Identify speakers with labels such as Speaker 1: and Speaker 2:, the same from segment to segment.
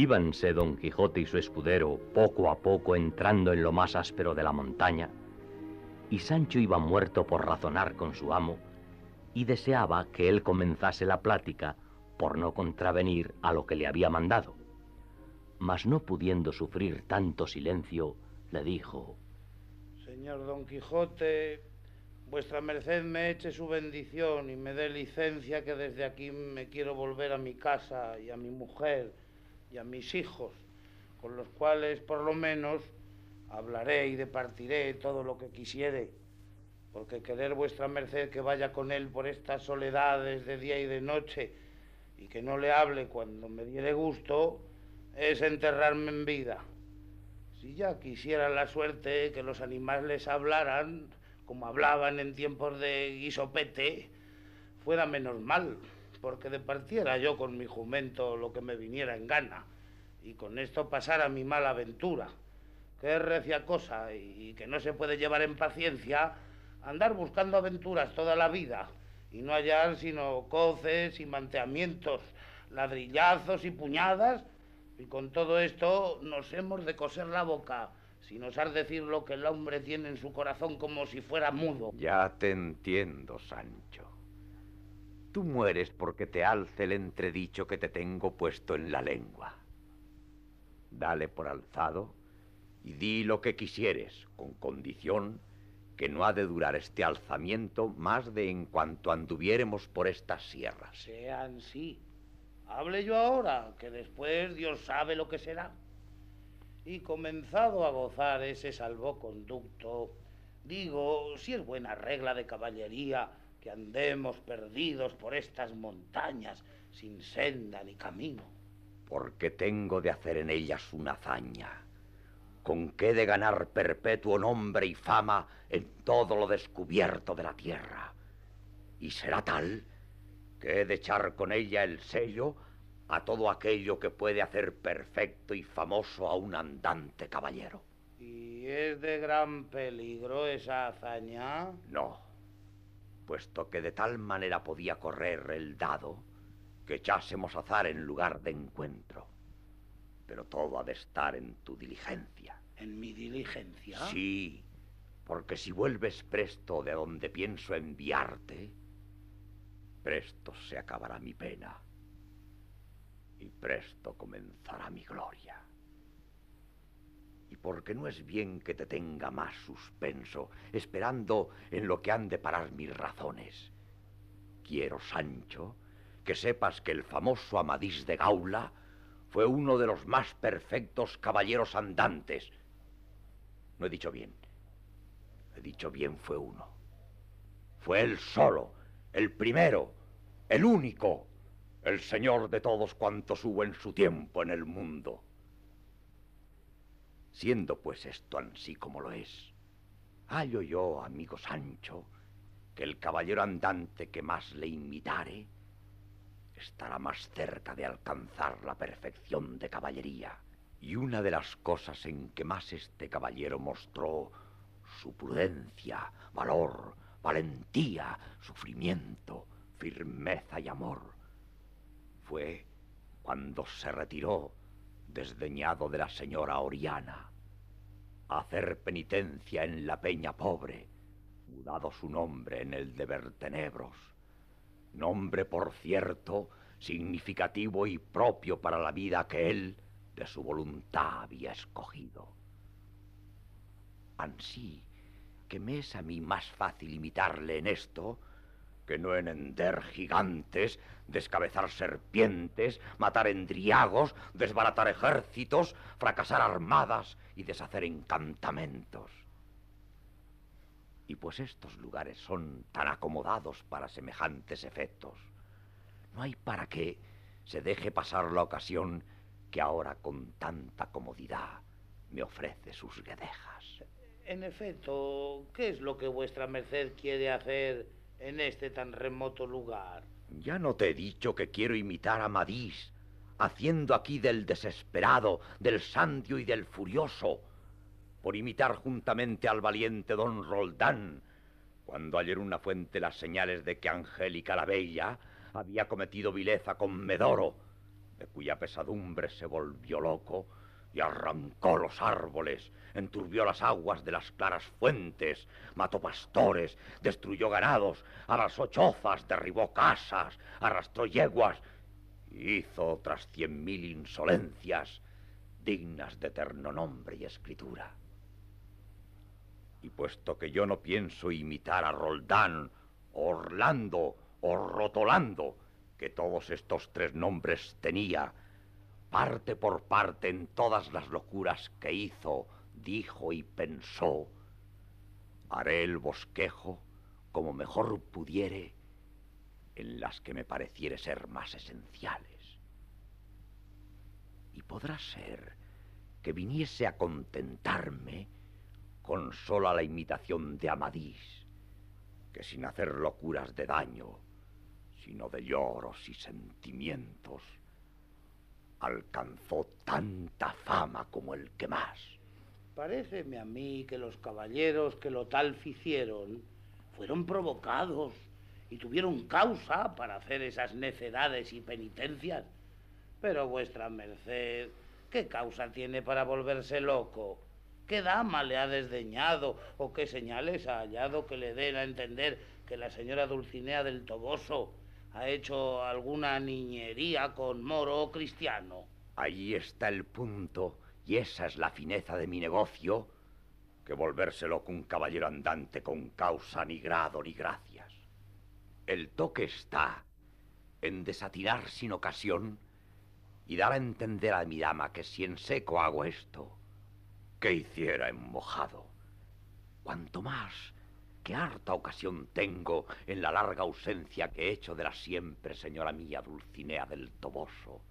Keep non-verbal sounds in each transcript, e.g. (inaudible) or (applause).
Speaker 1: Íbanse don Quijote y su escudero poco a poco entrando en lo más áspero de la montaña, y Sancho iba muerto por razonar con su amo, y deseaba que él comenzase la plática por no contravenir a lo que le había mandado. Mas no pudiendo sufrir tanto silencio, le dijo,
Speaker 2: Señor Don Quijote, vuestra merced me eche su bendición y me dé licencia que desde aquí me quiero volver a mi casa y a mi mujer y a mis hijos, con los cuales por lo menos hablaré y departiré todo lo que quisiere, porque querer vuestra merced que vaya con él por estas soledades de día y de noche y que no le hable cuando me diere gusto, es enterrarme en vida. Si ya quisiera la suerte que los animales hablaran, como hablaban en tiempos de guisopete, fuera menos mal, porque departiera yo con mi jumento lo que me viniera en gana, y con esto pasara mi mala aventura que es recia cosa y que no se puede llevar en paciencia, andar buscando aventuras toda la vida y no hallar sino coces y manteamientos, ladrillazos y puñadas, y con todo esto nos hemos de coser la boca, sin osar decir lo que el hombre tiene en su corazón como si fuera mudo.
Speaker 3: Ya te entiendo, Sancho. Tú mueres porque te alce el entredicho que te tengo puesto en la lengua. Dale por alzado y di lo que quisieres, con condición que no ha de durar este alzamiento más de en cuanto anduviéremos por estas sierras.
Speaker 2: Sean sí. Hable yo ahora, que después Dios sabe lo que será. Y comenzado a gozar ese salvoconducto, digo, si es buena regla de caballería que andemos perdidos por estas montañas sin senda ni camino.
Speaker 3: Porque tengo de hacer en ellas una hazaña con qué de ganar perpetuo nombre y fama en todo lo descubierto de la tierra. Y será tal que he de echar con ella el sello a todo aquello que puede hacer perfecto y famoso a un andante caballero.
Speaker 2: ¿Y es de gran peligro esa hazaña?
Speaker 3: No, puesto que de tal manera podía correr el dado que echásemos azar en lugar de encuentro pero todo ha de estar en tu diligencia.
Speaker 2: ¿En mi diligencia?
Speaker 3: Sí, porque si vuelves presto de donde pienso enviarte, presto se acabará mi pena y presto comenzará mi gloria. Y porque no es bien que te tenga más suspenso, esperando en lo que han de parar mis razones. Quiero, Sancho, que sepas que el famoso Amadís de Gaula fue uno de los más perfectos caballeros andantes. No he dicho bien. He dicho bien fue uno. Fue él solo, el primero, el único, el señor de todos cuantos hubo en su tiempo en el mundo. Siendo pues esto así como lo es, hallo yo, amigo Sancho, que el caballero andante que más le imitare, estará más cerca de alcanzar la perfección de caballería. Y una de las cosas en que más este caballero mostró su prudencia, valor, valentía, sufrimiento, firmeza y amor, fue cuando se retiró, desdeñado de la señora Oriana, hacer penitencia en la peña pobre, mudado su nombre en el de Vertenebros nombre por cierto significativo y propio para la vida que él de su voluntad había escogido. Ansí que me es a mí más fácil imitarle en esto que no en hender gigantes, descabezar serpientes, matar endriagos, desbaratar ejércitos, fracasar armadas y deshacer encantamentos. Y pues estos lugares son tan acomodados para semejantes efectos, no hay para qué se deje pasar la ocasión que ahora con tanta comodidad me ofrece sus guedejas.
Speaker 2: En efecto, ¿qué es lo que vuestra merced quiere hacer en este tan remoto lugar?
Speaker 3: Ya no te he dicho que quiero imitar a Madís, haciendo aquí del desesperado, del sandio y del furioso, por imitar juntamente al valiente don Roldán, cuando ayer una fuente las señales de que Angélica la Bella había cometido vileza con Medoro, de cuya pesadumbre se volvió loco y arrancó los árboles, enturbió las aguas de las claras fuentes, mató pastores, destruyó ganados, arrasó chozas, derribó casas, arrastró yeguas hizo otras cien mil insolencias dignas de eterno nombre y escritura. Y puesto que yo no pienso imitar a Roldán, Orlando o Rotolando, que todos estos tres nombres tenía, parte por parte en todas las locuras que hizo, dijo y pensó, haré el bosquejo como mejor pudiere en las que me pareciere ser más esenciales. Y podrá ser que viniese a contentarme con sola la imitación de Amadís, que sin hacer locuras de daño, sino de lloros y sentimientos, alcanzó tanta fama como el que más.
Speaker 2: Paréceme a mí que los caballeros que lo tal hicieron fueron provocados y tuvieron causa para hacer esas necedades y penitencias. Pero vuestra merced, ¿qué causa tiene para volverse loco? ¿Qué dama le ha desdeñado o qué señales ha hallado que le den a entender que la señora Dulcinea del Toboso ha hecho alguna niñería con moro o cristiano?
Speaker 3: Ahí está el punto, y esa es la fineza de mi negocio, que volverse loco un caballero andante con causa ni grado ni gracias. El toque está en desatinar sin ocasión y dar a entender a mi dama que si en seco hago esto, que hiciera en mojado. Cuanto más que harta ocasión tengo en la larga ausencia que he hecho de la siempre señora mía Dulcinea del Toboso,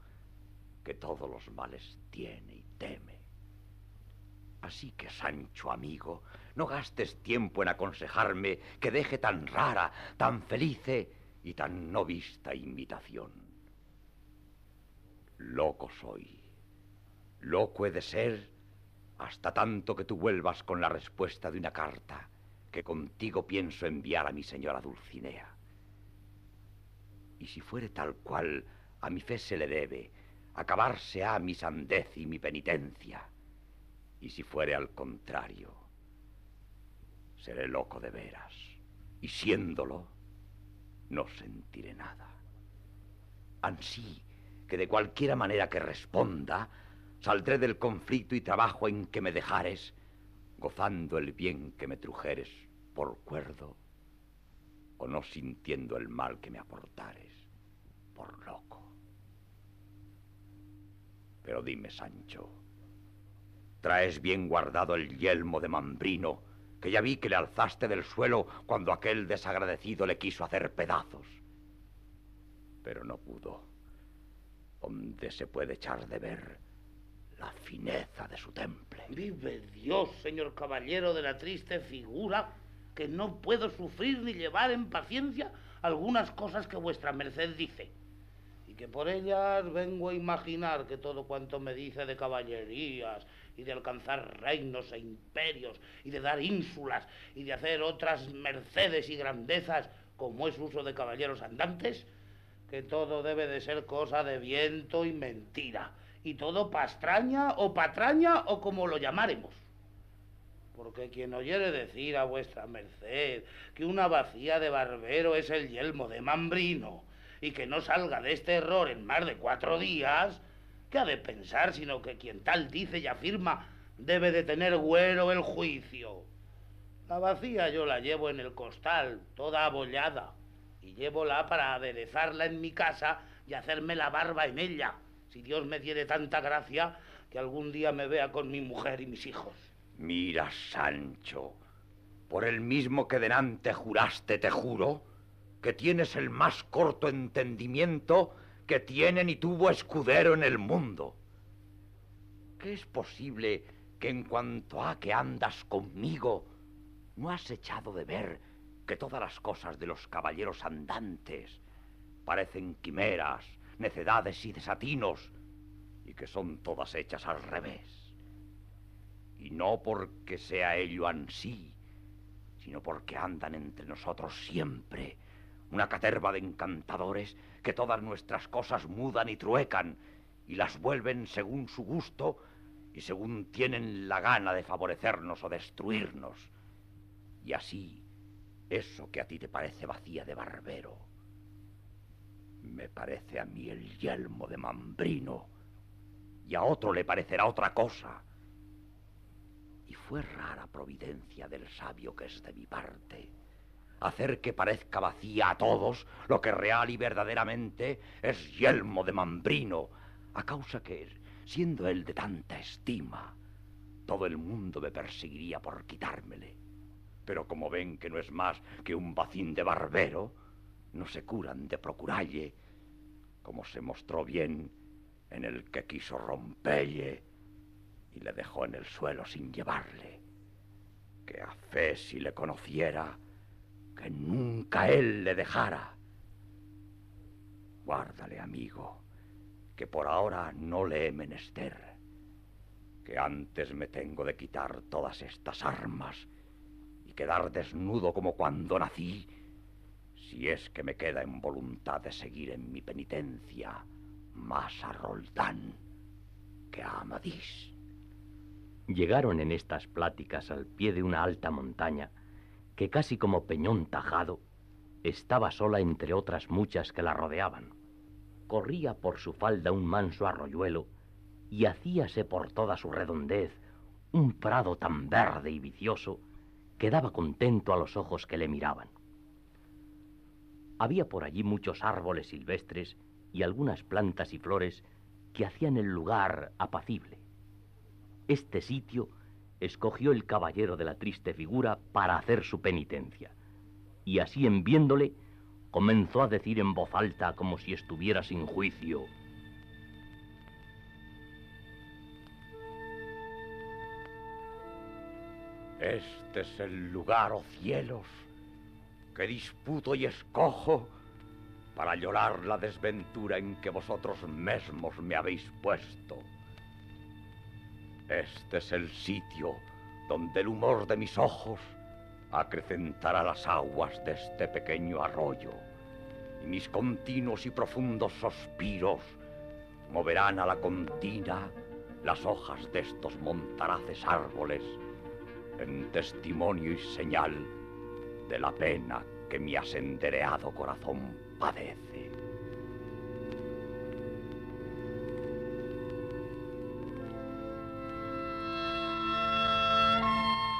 Speaker 3: que todos los males tiene y teme. Así que, Sancho amigo, no gastes tiempo en aconsejarme que deje tan rara, tan felice y tan no vista invitación. Loco soy. Loco he de ser hasta tanto que tú vuelvas con la respuesta de una carta que contigo pienso enviar a mi señora Dulcinea. Y si fuere tal cual a mi fe se le debe, acabarse ha mi sandez y mi penitencia. Y si fuere al contrario, seré loco de veras. Y siéndolo, no sentiré nada. Ansí que de cualquiera manera que responda, saldré del conflicto y trabajo en que me dejares, gozando el bien que me trujeres por cuerdo, o no sintiendo el mal que me aportares por loco. Pero dime, Sancho, Traes bien guardado el yelmo de Mambrino, que ya vi que le alzaste del suelo cuando aquel desagradecido le quiso hacer pedazos. Pero no pudo. Donde se puede echar de ver la fineza de su temple.
Speaker 2: Vive Dios, señor caballero de la triste figura, que no puedo sufrir ni llevar en paciencia algunas cosas que vuestra merced dice y que por ellas vengo a imaginar que todo cuanto me dice de caballerías y de alcanzar reinos e imperios y de dar ínsulas y de hacer otras mercedes y grandezas como es uso de caballeros andantes, que todo debe de ser cosa de viento y mentira, y todo pastraña o patraña o como lo llamaremos. Porque quien oyere decir a vuestra merced que una vacía de barbero es el yelmo de Mambrino y que no salga de este error en más de cuatro días, ¿Qué ha de pensar sino que quien tal dice y afirma debe de tener güero el juicio? La vacía yo la llevo en el costal, toda abollada, y llévola para aderezarla en mi casa y hacerme la barba en ella, si Dios me diere tanta gracia que algún día me vea con mi mujer y mis hijos.
Speaker 3: Mira, Sancho, por el mismo que delante juraste, te juro, que tienes el más corto entendimiento que tiene ni tuvo escudero en el mundo. ¿Qué es posible que en cuanto a que andas conmigo, no has echado de ver que todas las cosas de los caballeros andantes parecen quimeras, necedades y desatinos, y que son todas hechas al revés? Y no porque sea ello ansí, sino porque andan entre nosotros siempre una caterva de encantadores que todas nuestras cosas mudan y truecan y las vuelven según su gusto y según tienen la gana de favorecernos o destruirnos. Y así, eso que a ti te parece vacía de barbero, me parece a mí el yelmo de Mambrino, y a otro le parecerá otra cosa. Y fue rara providencia del sabio que es de mi parte hacer que parezca vacía a todos lo que real y verdaderamente es yelmo de Mambrino, a causa que, siendo él de tanta estima, todo el mundo me perseguiría por quitármele. Pero como ven que no es más que un bacín de barbero, no se curan de procuralle, como se mostró bien en el que quiso rompelle y le dejó en el suelo sin llevarle. Que a fe si le conociera, que nunca él le dejara. Guárdale, amigo, que por ahora no le he menester, que antes me tengo de quitar todas estas armas y quedar desnudo como cuando nací, si es que me queda en voluntad de seguir en mi penitencia más a Roldán que a Amadís.
Speaker 1: Llegaron en estas pláticas al pie de una alta montaña que casi como peñón tajado estaba sola entre otras muchas que la rodeaban. Corría por su falda un manso arroyuelo y hacíase por toda su redondez un prado tan verde y vicioso que daba contento a los ojos que le miraban. Había por allí muchos árboles silvestres y algunas plantas y flores que hacían el lugar apacible. Este sitio escogió el caballero de la triste figura para hacer su penitencia. Y así en viéndole, comenzó a decir en voz alta como si estuviera sin juicio.
Speaker 3: Este es el lugar, oh cielos, que disputo y escojo para llorar la desventura en que vosotros mismos me habéis puesto. Este es el sitio donde el humor de mis ojos acrecentará las aguas de este pequeño arroyo, y mis continuos y profundos suspiros moverán a la contina las hojas de estos montaraces árboles en testimonio y señal de la pena que mi asendereado corazón padece.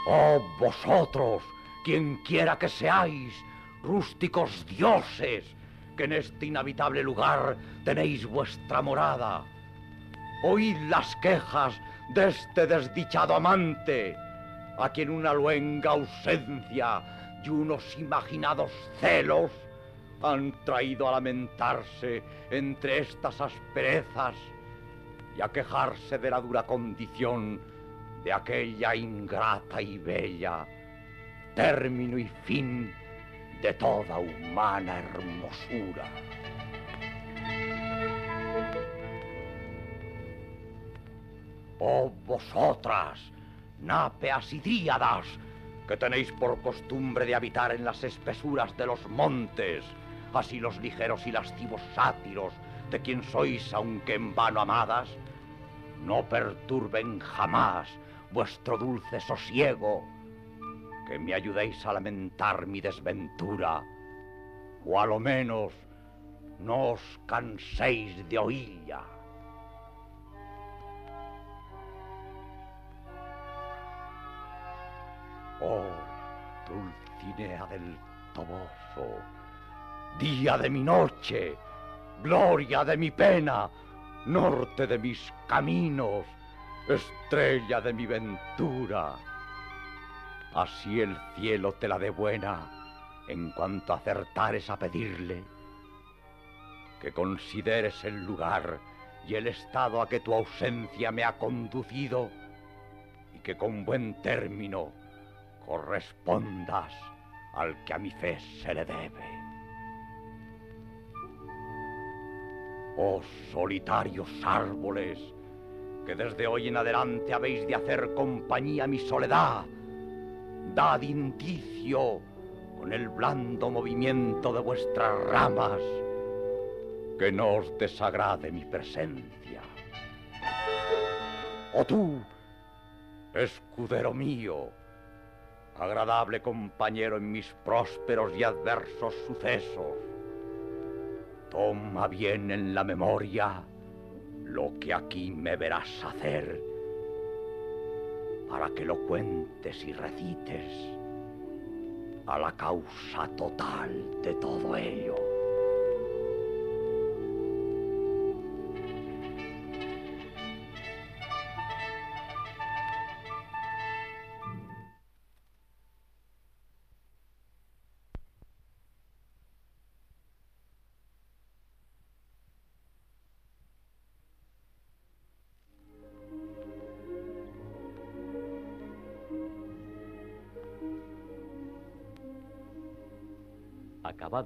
Speaker 3: Oh vosotros, quien quiera que seáis, rústicos dioses, que en este inhabitable lugar tenéis vuestra morada. Oíd las quejas de este desdichado amante, a quien una luenga ausencia y unos imaginados celos han traído a lamentarse entre estas asperezas y a quejarse de la dura condición de aquella ingrata y bella, término y fin de toda humana hermosura. Oh vosotras, nápeas y dríadas, que tenéis por costumbre de habitar en las espesuras de los montes, así los ligeros y lascivos sátiros, de quien sois, aunque en vano amadas, no perturben jamás vuestro dulce sosiego, que me ayudéis a lamentar mi desventura, o a lo menos no os canséis de oírla. Oh, Dulcinea del Toboso, día de mi noche, gloria de mi pena, norte de mis caminos, estrella de mi ventura. Así el cielo te la dé buena en cuanto acertares a pedirle que consideres el lugar y el estado a que tu ausencia me ha conducido y que con buen término correspondas al que a mi fe se le debe. Oh solitarios árboles, que desde hoy en adelante habéis de hacer compañía a mi soledad. Dad indicio con el blando movimiento de vuestras ramas que no os desagrade mi presencia. O tú, escudero mío, agradable compañero en mis prósperos y adversos sucesos, toma bien en la memoria lo que aquí me verás hacer para que lo cuentes y recites a la causa total de todo ello.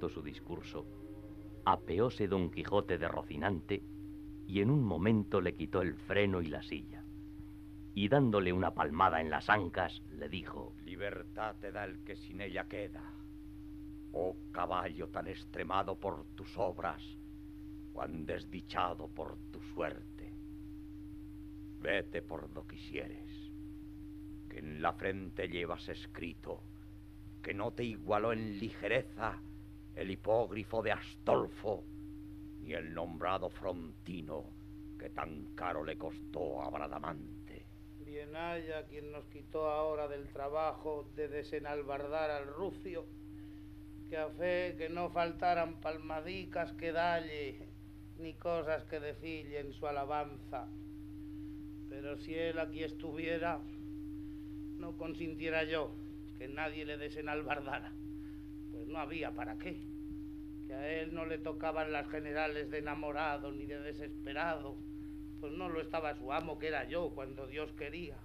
Speaker 1: Su discurso, apeóse don Quijote de Rocinante y en un momento le quitó el freno y la silla. Y dándole una palmada en las ancas, le dijo,
Speaker 3: Libertad te da el que sin ella queda. Oh caballo tan extremado por tus obras, cuán desdichado por tu suerte. Vete por do quisieres, que en la frente llevas escrito que no te igualó en ligereza el hipógrifo de Astolfo, ni el nombrado Frontino, que tan caro le costó a Bradamante.
Speaker 2: Bien haya quien nos quitó ahora del trabajo de desenalbardar al rucio, que a fe que no faltaran palmadicas que dalle, ni cosas que decille en su alabanza. Pero si él aquí estuviera, no consintiera yo que nadie le desenalbardara no había para qué. Que a él no le tocaban las generales de enamorado ni de desesperado, pues no lo estaba su amo, que era yo, cuando Dios quería.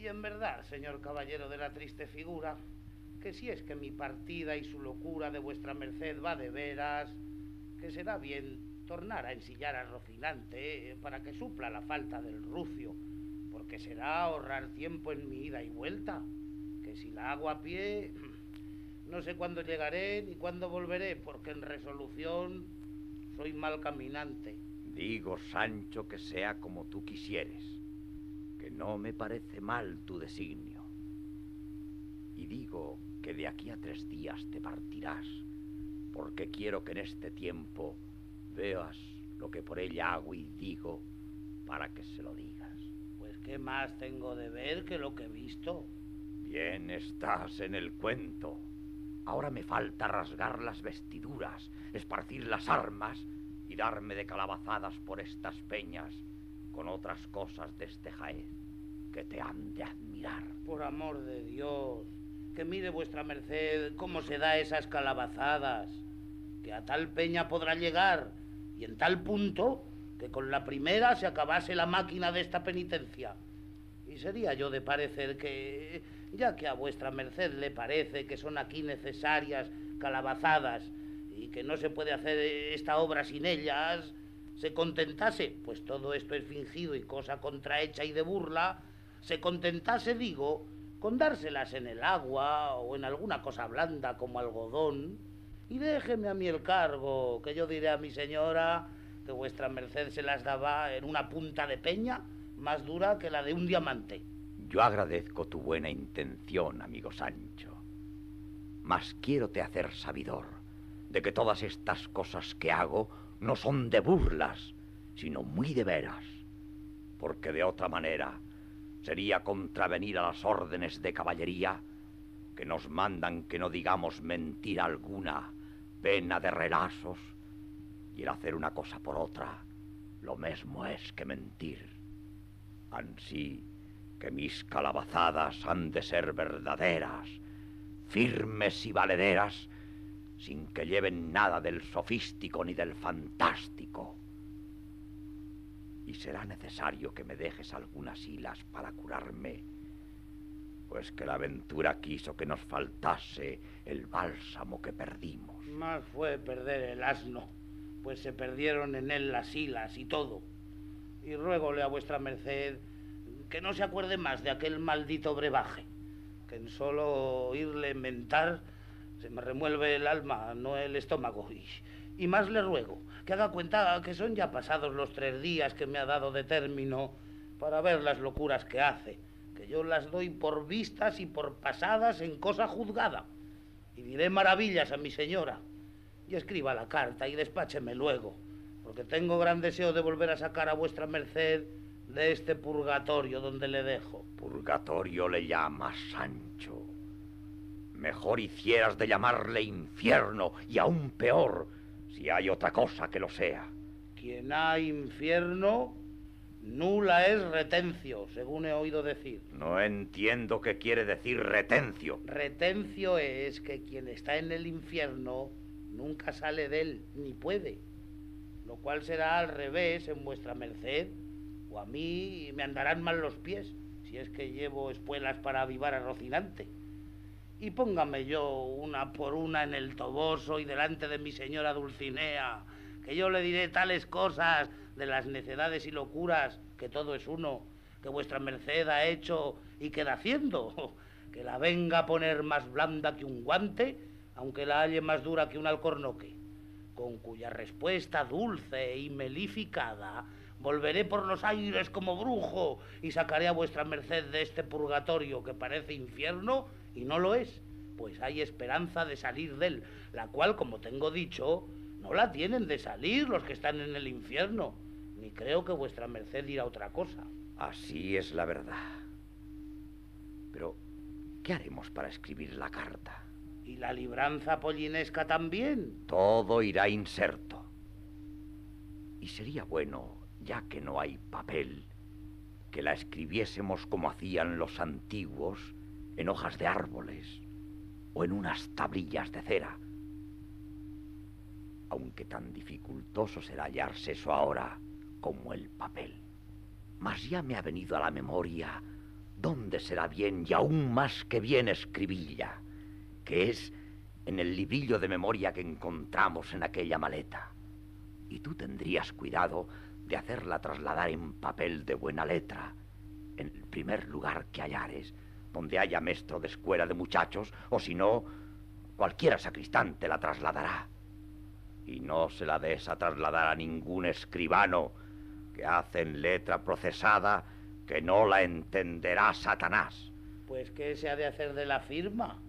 Speaker 2: Y en verdad, señor caballero de la triste figura, que si es que mi partida y su locura de vuestra merced va de veras, que será bien tornar a ensillar a Rocinante eh, para que supla la falta del rucio, porque será ahorrar tiempo en mi ida y vuelta, que si la hago a pie, no sé cuándo llegaré ni cuándo volveré, porque en resolución soy mal caminante.
Speaker 3: Digo, Sancho, que sea como tú quisieres, que no me parece mal tu designio. Y digo que de aquí a tres días te partirás, porque quiero que en este tiempo veas lo que por ella hago y digo para que se lo digas.
Speaker 2: Pues qué más tengo de ver que lo que he visto.
Speaker 3: Bien estás en el cuento. Ahora me falta rasgar las vestiduras, esparcir las armas y darme de calabazadas por estas peñas con otras cosas de este Jaez que te han de admirar.
Speaker 2: Por amor de Dios, que mire vuestra merced cómo se da esas calabazadas, que a tal peña podrá llegar y en tal punto que con la primera se acabase la máquina de esta penitencia. Y sería yo de parecer que ya que a vuestra merced le parece que son aquí necesarias calabazadas y que no se puede hacer esta obra sin ellas, se contentase, pues todo esto es fingido y cosa contrahecha y de burla, se contentase, digo, con dárselas en el agua o en alguna cosa blanda como algodón, y déjeme a mí el cargo, que yo diré a mi señora que vuestra merced se las daba en una punta de peña más dura que la de un diamante.
Speaker 3: Yo agradezco tu buena intención, amigo Sancho, mas quiero te hacer sabidor de que todas estas cosas que hago no son de burlas, sino muy de veras, porque de otra manera sería contravenir a las órdenes de caballería que nos mandan que no digamos mentira alguna, pena de relasos, y el hacer una cosa por otra, lo mismo es que mentir. Ansí, que mis calabazadas han de ser verdaderas, firmes y valederas, sin que lleven nada del sofístico ni del fantástico. Y será necesario que me dejes algunas hilas para curarme, pues que la aventura quiso que nos faltase el bálsamo que perdimos.
Speaker 2: Más fue perder el asno, pues se perdieron en él las hilas y todo. Y ruégole a vuestra merced que no se acuerde más de aquel maldito brebaje, que en solo oírle mentar se me remuelve el alma, no el estómago. Y, y más le ruego que haga cuenta que son ya pasados los tres días que me ha dado de término para ver las locuras que hace, que yo las doy por vistas y por pasadas en cosa juzgada. Y diré maravillas a mi señora. Y escriba la carta y despácheme luego, porque tengo gran deseo de volver a sacar a vuestra merced de este purgatorio donde le dejo.
Speaker 3: Purgatorio le llamas, Sancho. Mejor hicieras de llamarle infierno y aún peor si hay otra cosa que lo sea.
Speaker 2: Quien hay infierno, nula es retencio, según he oído decir.
Speaker 3: No entiendo qué quiere decir retencio.
Speaker 2: Retencio es que quien está en el infierno nunca sale de él, ni puede. Lo cual será al revés en vuestra merced, o a mí me andarán mal los pies, si es que llevo espuelas para avivar a Rocinante. Y póngame yo una por una en el toboso y delante de mi señora Dulcinea, que yo le diré tales cosas de las necedades y locuras, que todo es uno, que vuestra merced ha hecho y queda haciendo, (laughs) que la venga a poner más blanda que un guante, aunque la halle más dura que un alcornoque, con cuya respuesta dulce y melificada volveré por los aires como brujo y sacaré a vuestra merced de este purgatorio que parece infierno y no lo es, pues hay esperanza de salir de él, la cual, como tengo dicho, no la tienen de salir los que están en el infierno, ni creo que vuestra merced dirá otra cosa.
Speaker 3: Así es la verdad. Pero, ¿qué haremos para escribir la carta?
Speaker 2: ¿Y la libranza pollinesca también?
Speaker 3: Todo irá inserto. Y sería bueno, ya que no hay papel, que la escribiésemos como hacían los antiguos, en hojas de árboles o en unas tablillas de cera. Aunque tan dificultoso será hallarse eso ahora como el papel. Mas ya me ha venido a la memoria dónde será bien y aún más que bien escribilla, que es en el librillo de memoria que encontramos en aquella maleta. Y tú tendrías cuidado de hacerla trasladar en papel de buena letra, en el primer lugar que hallares, donde haya maestro de escuela de muchachos, o si no, cualquiera sacristán te la trasladará. Y no se la des a trasladar a ningún escribano que hace en letra procesada que no la entenderá Satanás.
Speaker 2: Pues, ¿qué se ha de hacer de la firma?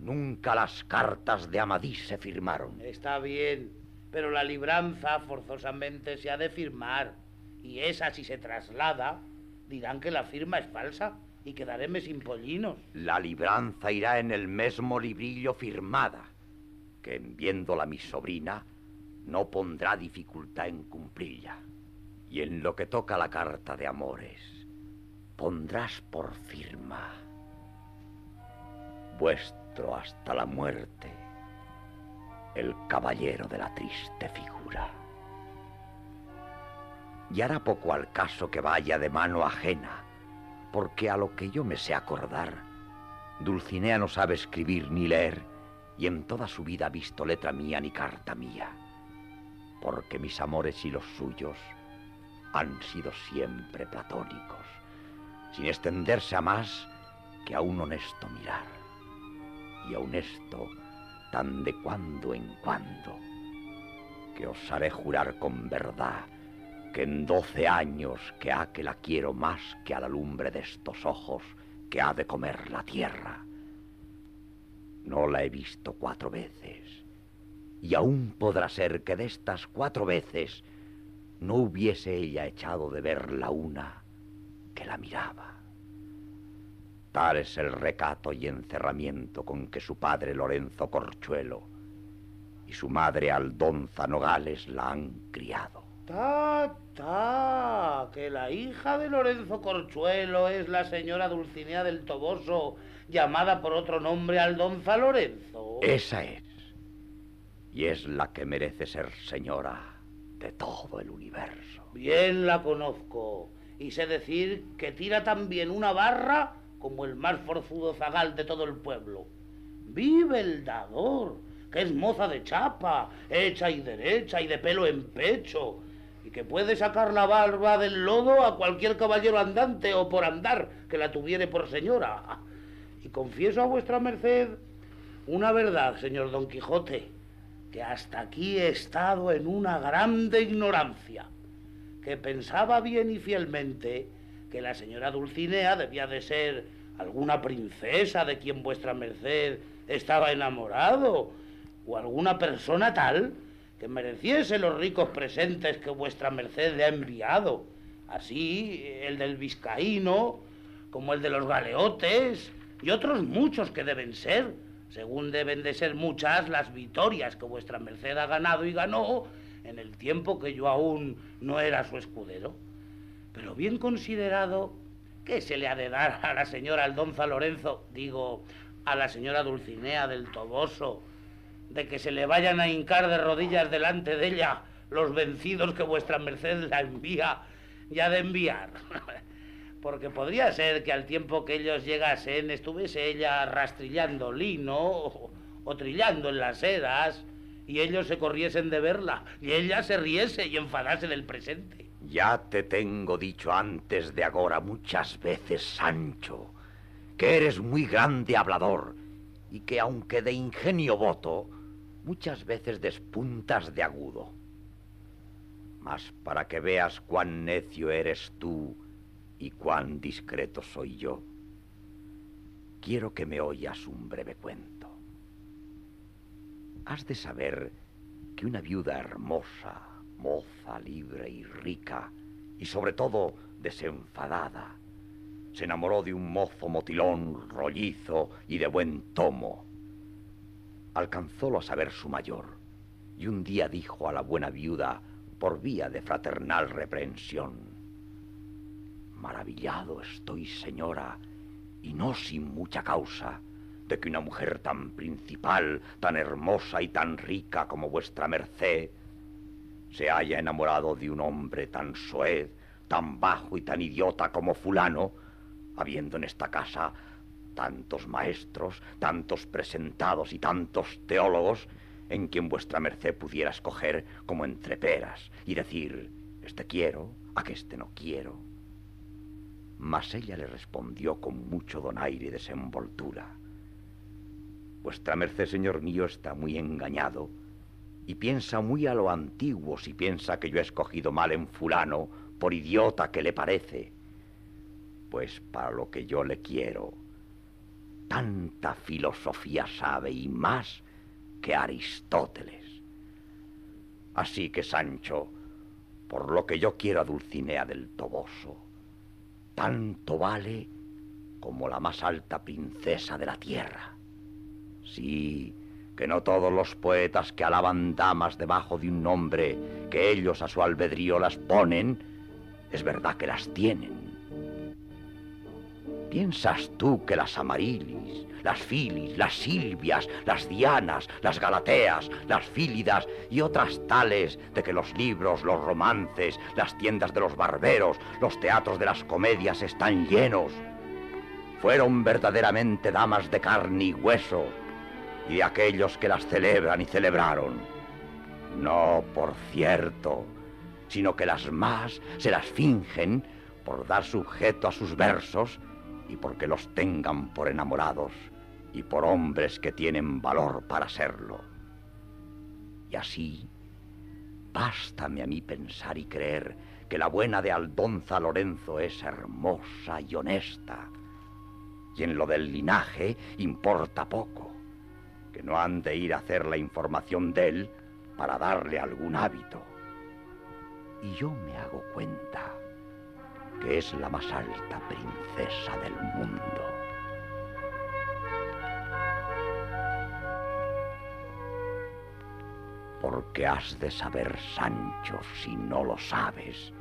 Speaker 3: Nunca las cartas de Amadís se firmaron.
Speaker 2: Está bien, pero la libranza forzosamente se ha de firmar. Y esa, si se traslada, dirán que la firma es falsa y quedaréme sin pollinos.
Speaker 3: La libranza irá en el mismo librillo firmada, que en viéndola mi sobrina no pondrá dificultad en cumplirla. Y en lo que toca a la carta de amores, pondrás por firma hasta la muerte, el caballero de la triste figura. Y hará poco al caso que vaya de mano ajena, porque a lo que yo me sé acordar, Dulcinea no sabe escribir ni leer, y en toda su vida ha visto letra mía ni carta mía, porque mis amores y los suyos han sido siempre platónicos, sin extenderse a más que a un honesto mirar, y a un esto tan de cuando en cuando, que os haré jurar con verdad que en doce años que ha que la quiero más que a la lumbre de estos ojos que ha de comer la tierra. No la he visto cuatro veces, y aún podrá ser que de estas cuatro veces no hubiese ella echado de ver la una que la miraba. Tal es el recato y encerramiento con que su padre Lorenzo Corchuelo y su madre Aldonza Nogales la han criado.
Speaker 2: Ta, ta, que la hija de Lorenzo Corchuelo es la señora Dulcinea del Toboso, llamada por otro nombre Aldonza Lorenzo.
Speaker 3: Esa es. Y es la que merece ser señora de todo el universo.
Speaker 2: Bien la conozco. Y sé decir que tira también una barra como el más forzudo zagal de todo el pueblo. ¡Vive el dador! que es moza de chapa, hecha y derecha y de pelo en pecho, y que puede sacar la barba del lodo a cualquier caballero andante o por andar que la tuviere por señora. Y confieso a vuestra merced una verdad, señor Don Quijote, que hasta aquí he estado en una grande ignorancia, que pensaba bien y fielmente que la señora Dulcinea debía de ser alguna princesa de quien vuestra merced estaba enamorado, o alguna persona tal que mereciese los ricos presentes que vuestra merced le ha enviado. Así, el del vizcaíno, como el de los galeotes, y otros muchos que deben ser, según deben de ser muchas las victorias que vuestra merced ha ganado y ganó en el tiempo que yo aún no era su escudero. Pero bien considerado, ¿qué se le ha de dar a la señora Aldonza Lorenzo, digo, a la señora Dulcinea del Toboso, de que se le vayan a hincar de rodillas delante de ella los vencidos que vuestra merced la envía y ha de enviar? (laughs) Porque podría ser que al tiempo que ellos llegasen estuviese ella rastrillando lino o, o trillando en las sedas y ellos se corriesen de verla y ella se riese y enfadase del presente.
Speaker 3: Ya te tengo dicho antes de agora muchas veces, Sancho, que eres muy grande hablador y que aunque de ingenio voto, muchas veces despuntas de agudo. Mas para que veas cuán necio eres tú y cuán discreto soy yo, quiero que me oyas un breve cuento. Has de saber que una viuda hermosa, moza, libre y rica, y sobre todo desenfadada, se enamoró de un mozo motilón, rollizo y de buen tomo. Alcanzólo a saber su mayor, y un día dijo a la buena viuda, por vía de fraternal reprensión, Maravillado estoy, señora, y no sin mucha causa, de que una mujer tan principal, tan hermosa y tan rica como vuestra merced, se haya enamorado de un hombre tan soez, tan bajo y tan idiota como fulano, habiendo en esta casa tantos maestros, tantos presentados y tantos teólogos, en quien vuestra merced pudiera escoger como entre peras y decir, este quiero, a que este no quiero. Mas ella le respondió con mucho donaire y desenvoltura. Vuestra merced, señor mío, está muy engañado y piensa muy a lo antiguo si piensa que yo he escogido mal en fulano por idiota que le parece. Pues para lo que yo le quiero, tanta filosofía sabe y más que Aristóteles. Así que, Sancho, por lo que yo quiero a Dulcinea del Toboso, tanto vale como la más alta princesa de la tierra. Sí, que no todos los poetas que alaban damas debajo de un nombre que ellos a su albedrío las ponen, es verdad que las tienen. ¿Piensas tú que las amarilis, las filis, las silvias, las dianas, las galateas, las fílidas y otras tales de que los libros, los romances, las tiendas de los barberos, los teatros de las comedias están llenos, fueron verdaderamente damas de carne y hueso y aquellos que las celebran y celebraron? No, por cierto, sino que las más se las fingen por dar sujeto a sus versos y porque los tengan por enamorados y por hombres que tienen valor para serlo. Y así, bástame a mí pensar y creer que la buena de Aldonza Lorenzo es hermosa y honesta, y en lo del linaje importa poco, que no han de ir a hacer la información de él para darle algún hábito. Y yo me hago cuenta que es la más alta princesa del mundo. Porque has de saber, Sancho, si no lo sabes,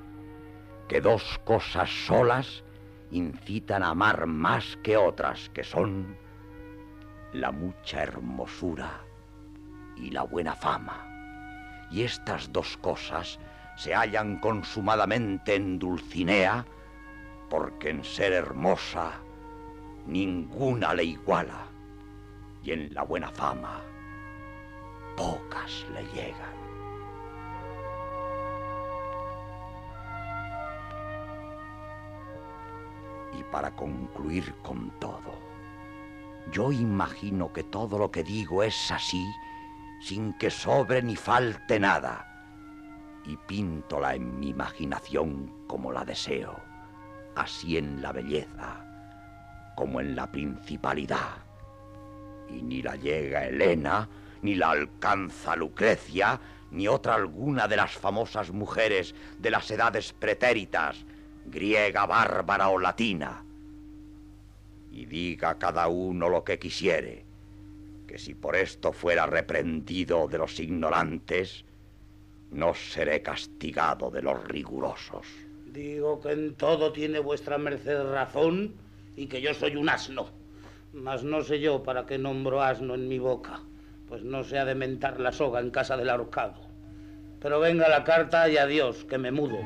Speaker 3: que dos cosas solas incitan a amar más que otras, que son la mucha hermosura y la buena fama. Y estas dos cosas se hallan consumadamente en Dulcinea, porque en ser hermosa ninguna le iguala, y en la buena fama pocas le llegan. Y para concluir con todo, yo imagino que todo lo que digo es así, sin que sobre ni falte nada y píntola en mi imaginación como la deseo, así en la belleza como en la principalidad. Y ni la llega Helena, ni la alcanza Lucrecia, ni otra alguna de las famosas mujeres de las edades pretéritas, griega, bárbara o latina. Y diga cada uno lo que quisiere, que si por esto fuera reprendido de los ignorantes, no seré castigado de los rigurosos.
Speaker 2: Digo que en todo tiene vuestra merced razón y que yo soy un asno. Mas no sé yo para qué nombro asno en mi boca, pues no se ha de mentar la soga en casa del ahorcado. Pero venga la carta y adiós, que me mudo.